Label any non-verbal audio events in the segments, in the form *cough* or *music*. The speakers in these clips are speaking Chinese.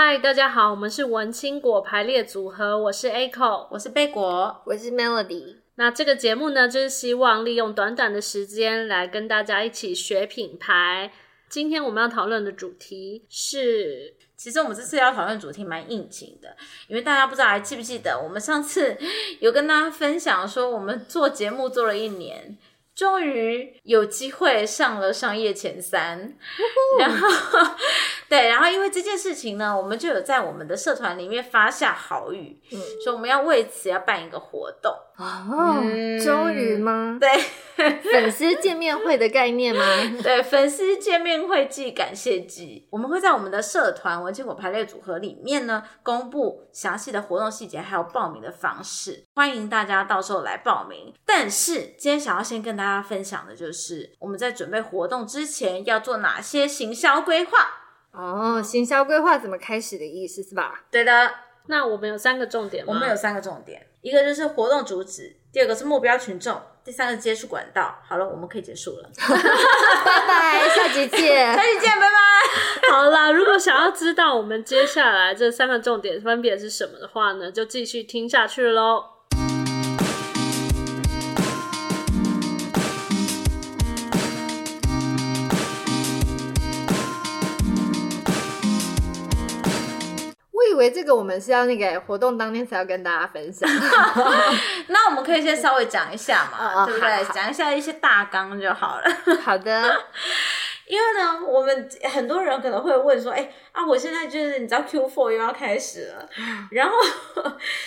嗨，大家好，我们是文青果排列组合，我是 Echo，我是贝果，我是 Melody。那这个节目呢，就是希望利用短短的时间来跟大家一起学品牌。今天我们要讨论的主题是，其实我们这次要讨论的主题蛮应景的，因为大家不知道还记不记得，我们上次有跟大家分享说，我们做节目做了一年。终于有机会上了商业前三，然后 *laughs* 对，然后因为这件事情呢，我们就有在我们的社团里面发下好语，嗯，说我们要为此要办一个活动。哦，嗯、终于吗？对，*laughs* 粉丝见面会的概念吗？*laughs* 对，粉丝见面会暨感谢祭，我们会在我们的社团文青果排列组合里面呢，公布详细的活动细节，还有报名的方式，欢迎大家到时候来报名。但是今天想要先跟大家分享的就是，我们在准备活动之前要做哪些行销规划。哦，行销规划怎么开始的意思是吧？对的。那我们有三个重点吗？我们有三个重点，一个就是活动主旨，第二个是目标群众，第三个接触管道。好了，我们可以结束了，拜拜，下集见，*laughs* 下集见，拜拜。好啦，如果想要知道我们接下来这三个重点分别是什么的话呢，就继续听下去喽。为这个我们是要那个活动当天才要跟大家分享，*laughs* 那我们可以先稍微讲一下嘛，对不对？讲一下一些大纲就好了。好的。因为呢，我们很多人可能会问说，哎、欸、啊，我现在就是你知道 Q4 又要开始了，然后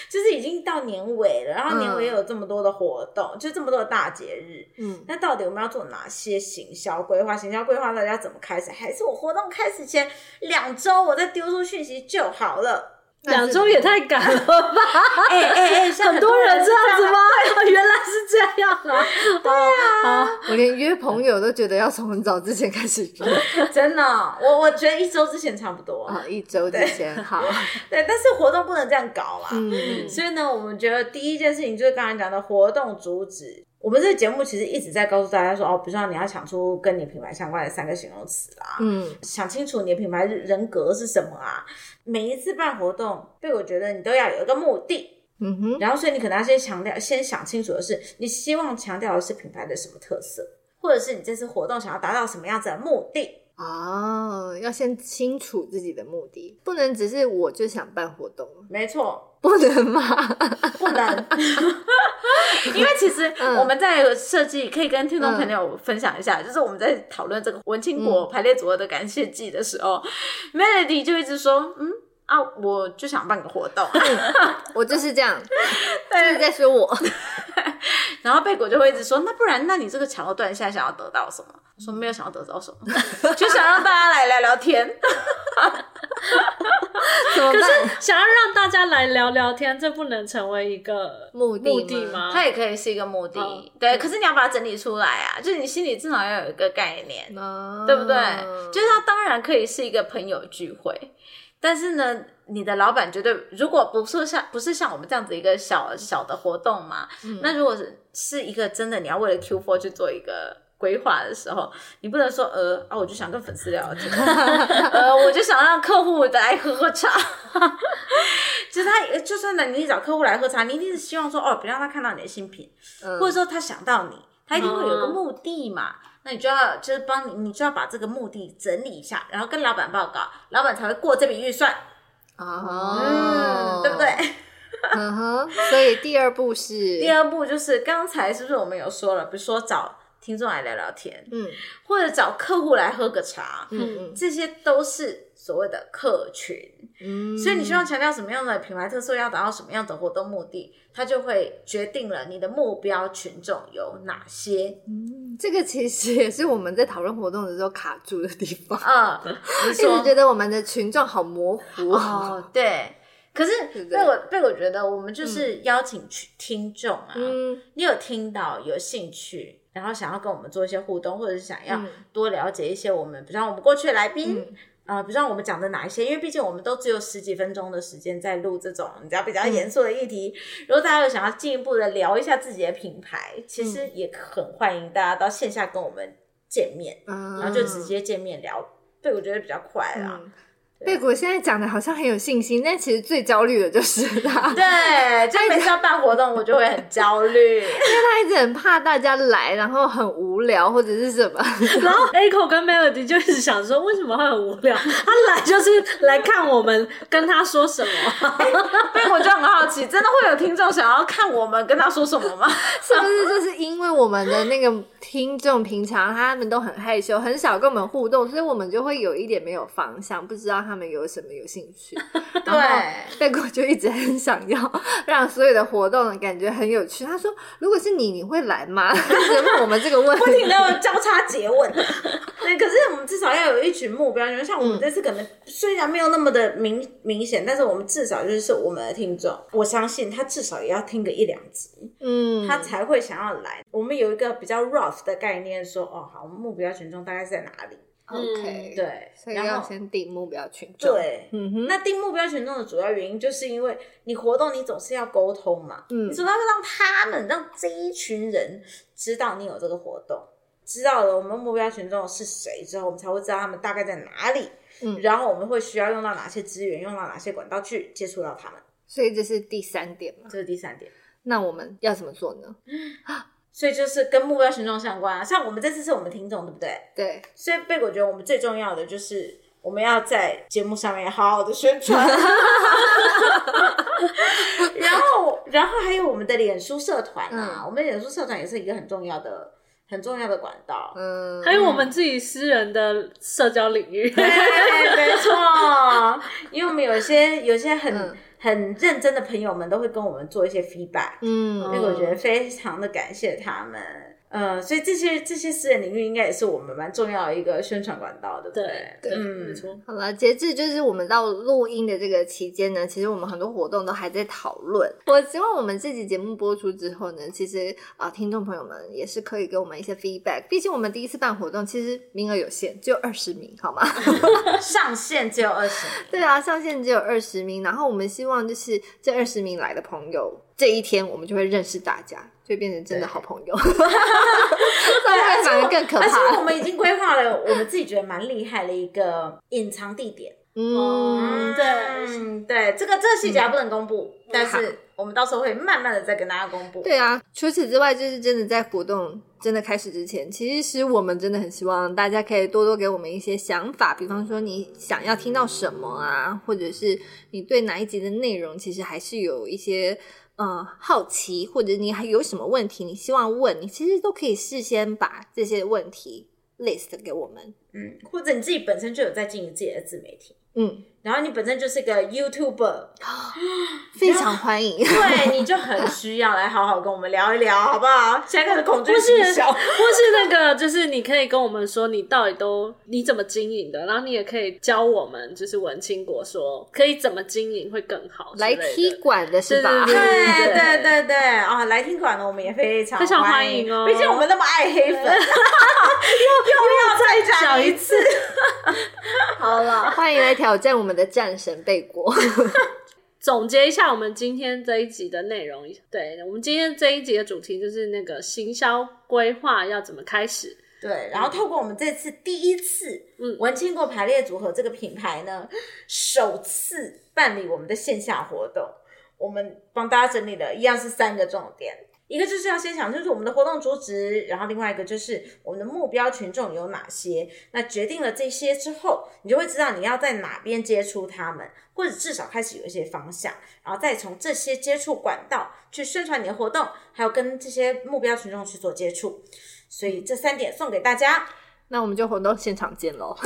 就是已经到年尾了，然后年尾又有这么多的活动，嗯、就这么多的大节日，嗯，那到底我们要做哪些行销规划？行销规划到底要怎么开始？还是我活动开始前两周我再丢出讯息就好了？两周也太赶了吧！哎 *laughs* 哎哎，很多人这样子吗？原来是这样啊！*laughs* 对啊，我连约朋友都觉得要从很早之前开始约，*laughs* 真的，我我觉得一周之前差不多啊，一周之前好。对，但是活动不能这样搞啦。嗯，所以呢，我们觉得第一件事情就是刚才讲的活动主旨。我们这个节目其实一直在告诉大家说，哦，比如说你要想出跟你品牌相关的三个形容词啦，嗯，想清楚你的品牌人格是什么啊。每一次办活动，对，我觉得你都要有一个目的，嗯哼，然后所以你可能要先强调，先想清楚的是，你希望强调的是品牌的什么特色，或者是你这次活动想要达到什么样子的目的。哦，要先清楚自己的目的，不能只是我就想办活动。没错，不能吗？不能，*laughs* 因为其实我们在设计，可以跟听众朋友分享一下，嗯、就是我们在讨论这个文青果排列组合的感谢祭的时候、嗯、，Melody 就一直说，嗯。啊，我就想办个活动，我就是这样，*laughs* 就是在说我。*laughs* 然后贝果就会一直说，那不然，那你这个桥段现在想要得到什么？我说没有想要得到什么，就想让大家来聊聊天。可是想要让大家来聊聊天，这不能成为一个目的目的吗？它也可以是一个目的，哦、对。可是你要把它整理出来啊，就是你心里至少要有一个概念，哦、对不对？就是它当然可以是一个朋友聚会。但是呢，你的老板绝对如果不是像不是像我们这样子一个小小的活动嘛，嗯、那如果是是一个真的，你要为了 Q Four 去做一个规划的时候，你不能说呃啊，我就想跟粉丝聊天，*laughs* 呃，我就想让客户来喝喝茶。*laughs* 其实他就算呢，你找客户来喝茶，你一定是希望说哦，别让他看到你的新品，嗯、或者说他想到你，他一定会有个目的嘛。嗯那你就要就是帮你，你就要把这个目的整理一下，然后跟老板报告，老板才会过这笔预算。哦，嗯，对不对？嗯哼。所以第二步是，*laughs* 第二步就是刚才是不是我们有说了，比如说找听众来聊聊天，嗯，或者找客户来喝个茶，嗯嗯，这些都是所谓的客群。嗯，所以你希望强调什么样的品牌特色，要达到什么样的活动目的，它就会决定了你的目标群众有哪些。嗯，这个其实也是我们在讨论活动的时候卡住的地方。*laughs* 嗯，*laughs* 你说，一直觉得我们的群众好模糊。哦，对。可是 *laughs* 被我被我觉得，我们就是邀请去听众啊，嗯，你有听到有兴趣，然后想要跟我们做一些互动，或者是想要多了解一些我们，比方我们过去的来宾。嗯啊、呃，比如说我们讲的哪一些？因为毕竟我们都只有十几分钟的时间在录这种你知道比较严肃的议题。嗯、如果大家有想要进一步的聊一下自己的品牌，其实也很欢迎大家到线下跟我们见面，嗯、然后就直接见面聊。对，我觉得比较快啦。贝果现在讲的好像很有信心，但其实最焦虑的就是他。*laughs* 对，就每次要办活动，我就会很焦虑，*laughs* 因为他一直很怕大家来，然后很无聊或者是什么。*laughs* 然后 Echo 跟 Melody 就一直想说，为什么会很无聊？他来就是来看我们跟他说什么。贝果就很好奇，真的会有听众想要看我们跟他说什么吗？是不是就是因为我们的那个听众平常他们都很害羞，很少跟我们互动，所以我们就会有一点没有方向，不知道他。他们有什么有兴趣？*laughs* 对，贝果就一直很想要 *laughs* 让所有的活动感觉很有趣。他说：“如果是你，你会来吗？” *laughs* 问我们这个问题，不停的交叉结问。对，可是我们至少要有一群目标，因为像我们这次可能虽然没有那么的明明显，但是我们至少就是我们的听众，我相信他至少也要听个一两集，嗯，他才会想要来。我们有一个比较 rough 的概念，说：“哦，好，我们目标群众大概是在哪里？” OK，对，所以要先定目标群众。对，嗯哼。那定目标群众的主要原因，就是因为你活动你总是要沟通嘛，嗯，你总要让他们让这一群人知道你有这个活动，知道了我们目标群众是谁之后，我们才会知道他们大概在哪里，嗯，然后我们会需要用到哪些资源，用到哪些管道去接触到他们。所以这是第三点嘛？这是第三点。那我们要怎么做呢？*laughs* 所以就是跟目标群众相关啊，像我们这次是我们听众，对不对？对。所以贝果觉得我们最重要的就是我们要在节目上面好好的宣传，*laughs* 然后然后还有我们的脸书社团啊，嗯、我们的脸书社团也是一个很重要的很重要的管道，嗯，还有我们自己私人的社交领域，对，没错，*laughs* 因为我们有些有些很。嗯很认真的朋友们都会跟我们做一些 feedback，嗯，所以我觉得非常的感谢他们。呃，所以这些这些私人领域应该也是我们蛮重要的一个宣传管道，对不对？对，嗯，没错。好了，截至就是我们到录音的这个期间呢，其实我们很多活动都还在讨论。我希望我们这集节目播出之后呢，其实啊、呃，听众朋友们也是可以给我们一些 feedback。毕竟我们第一次办活动，其实名额有限，只有二十名，好吗？*laughs* 上限只有二十名。对啊，上限只有二十名。然后我们希望就是这二十名来的朋友，这一天我们就会认识大家。就变成真的好朋友，*laughs* 对，反而更可怕。而且我们已经规划了，我们自己觉得蛮厉害的一个隐藏地点。嗯，对，嗯，对，这个这个细节还不能公布，嗯、但是我们到时候会慢慢的再跟大家公布。对啊，除此之外，就是真的在活动真的开始之前，其实我们真的很希望大家可以多多给我们一些想法，比方说你想要听到什么啊，或者是你对哪一集的内容，其实还是有一些。嗯，好奇或者你还有什么问题，你希望问，你其实都可以事先把这些问题 list 给我们。嗯，或者你自己本身就有在经营自己的自媒体。嗯。然后你本身就是个 YouTuber，*gasps* 非常欢迎。对，你就很需要来好好跟我们聊一聊，好不好？现在开始恐惧心小，或是那个，就是你可以跟我们说你到底都你怎么经营的，然后你也可以教我们，就是文青国说可以怎么经营会更好。来踢馆的是吧？对对对对啊，来听馆的我们也非常非常欢迎哦。毕竟我们那么爱黑粉，*laughs* 又又要再讲一次。*laughs* 好了，欢迎来挑战我们。的战神贝果，*laughs* 总结一下我们今天这一集的内容。对，我们今天这一集的主题就是那个行销规划要怎么开始。对，然后透过我们这次第一次，嗯，文青果排列组合这个品牌呢，首次办理我们的线下活动，我们帮大家整理的一样是三个重点。一个就是要先想清楚我们的活动主旨，然后另外一个就是我们的目标群众有哪些。那决定了这些之后，你就会知道你要在哪边接触他们，或者至少开始有一些方向，然后再从这些接触管道去宣传你的活动，还有跟这些目标群众去做接触。所以这三点送给大家。那我们就活动现场见喽。*laughs*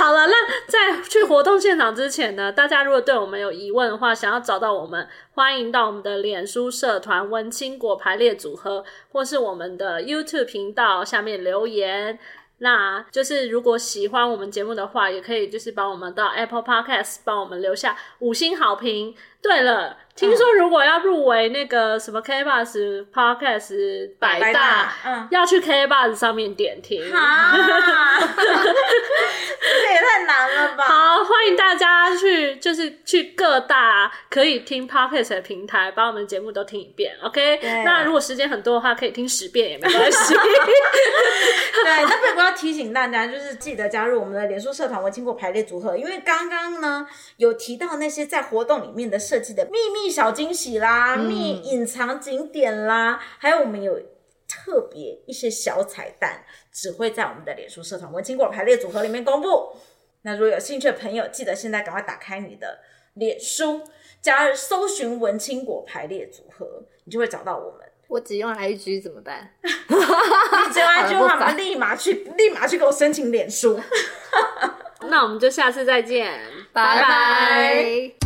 好了，那在去活动现场之前呢，大家如果对我们有疑问的话，想要找到我们，欢迎到我们的脸书社团“文青果排列组合”或是我们的 YouTube 频道下面留言。那就是如果喜欢我们节目的话，也可以就是帮我们到 Apple Podcast 帮我们留下五星好评。对了。听说如果要入围那个什么 K Bus Podcast 百大，百大嗯、要去 K Bus 上面点听，这也太难了吧！好，欢迎大家去，就是去各大可以听 Podcast 的平台，把我们节目都听一遍。OK，那如果时间很多的话，可以听十遍也没关系。*laughs* 对，那不过要提醒大家，就是记得加入我们的脸书社团“文青果排列组合”，因为刚刚呢有提到那些在活动里面的设计的秘密。小惊喜啦，秘隐藏景点啦，嗯、还有我们有特别一些小彩蛋，只会在我们的脸书社团“文青果排列组合”里面公布。那如果有兴趣的朋友，记得现在赶快打开你的脸书，加搜寻“文青果排列组合”，你就会找到我们。我只用 IG 怎么办？*laughs* 你只用 IG 的话，我们立马去，立马去给我申请脸书。*laughs* 那我们就下次再见，拜拜。